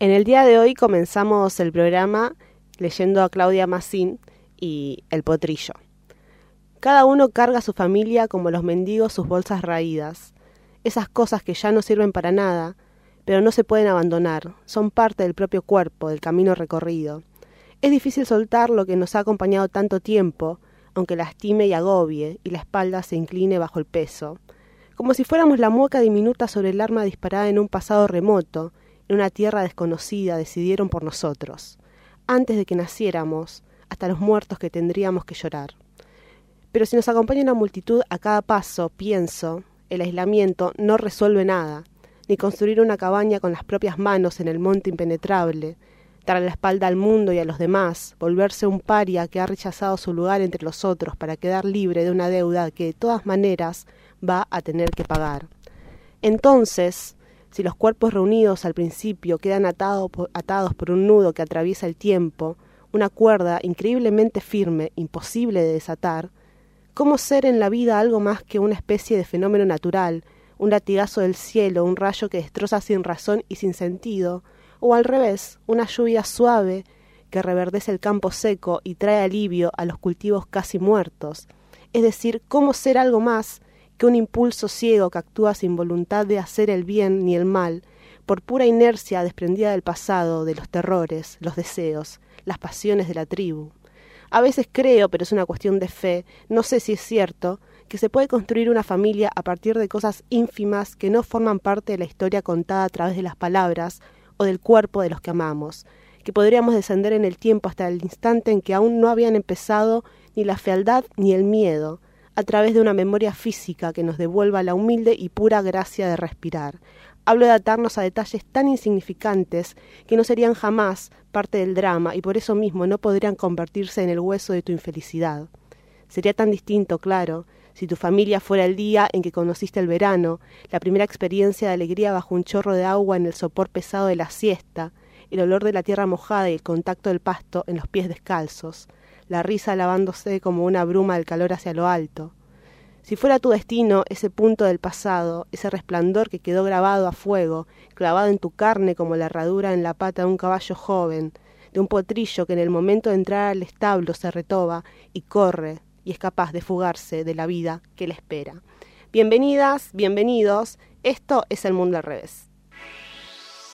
En el día de hoy comenzamos el programa leyendo a Claudia Massín y El Potrillo. Cada uno carga a su familia como los mendigos sus bolsas raídas, esas cosas que ya no sirven para nada, pero no se pueden abandonar, son parte del propio cuerpo, del camino recorrido. Es difícil soltar lo que nos ha acompañado tanto tiempo, aunque lastime y agobie, y la espalda se incline bajo el peso, como si fuéramos la mueca diminuta sobre el arma disparada en un pasado remoto, en una tierra desconocida, decidieron por nosotros, antes de que naciéramos, hasta los muertos que tendríamos que llorar. Pero si nos acompaña una multitud a cada paso, pienso, el aislamiento no resuelve nada, ni construir una cabaña con las propias manos en el monte impenetrable, dar la espalda al mundo y a los demás, volverse un paria que ha rechazado su lugar entre los otros para quedar libre de una deuda que de todas maneras va a tener que pagar. Entonces, si los cuerpos reunidos al principio quedan atados por un nudo que atraviesa el tiempo, una cuerda increíblemente firme, imposible de desatar, ¿Cómo ser en la vida algo más que una especie de fenómeno natural, un latigazo del cielo, un rayo que destroza sin razón y sin sentido, o al revés, una lluvia suave que reverdece el campo seco y trae alivio a los cultivos casi muertos? Es decir, ¿cómo ser algo más que un impulso ciego que actúa sin voluntad de hacer el bien ni el mal, por pura inercia desprendida del pasado, de los terrores, los deseos, las pasiones de la tribu? A veces creo, pero es una cuestión de fe, no sé si es cierto, que se puede construir una familia a partir de cosas ínfimas que no forman parte de la historia contada a través de las palabras o del cuerpo de los que amamos, que podríamos descender en el tiempo hasta el instante en que aún no habían empezado ni la fealdad ni el miedo, a través de una memoria física que nos devuelva la humilde y pura gracia de respirar, Hablo de atarnos a detalles tan insignificantes que no serían jamás parte del drama y por eso mismo no podrían convertirse en el hueso de tu infelicidad. Sería tan distinto, claro, si tu familia fuera el día en que conociste el verano, la primera experiencia de alegría bajo un chorro de agua en el sopor pesado de la siesta, el olor de la tierra mojada y el contacto del pasto en los pies descalzos, la risa lavándose como una bruma del calor hacia lo alto, si fuera tu destino ese punto del pasado, ese resplandor que quedó grabado a fuego, clavado en tu carne como la herradura en la pata de un caballo joven, de un potrillo que en el momento de entrar al establo se retoba y corre y es capaz de fugarse de la vida que le espera. Bienvenidas, bienvenidos, esto es el mundo al revés.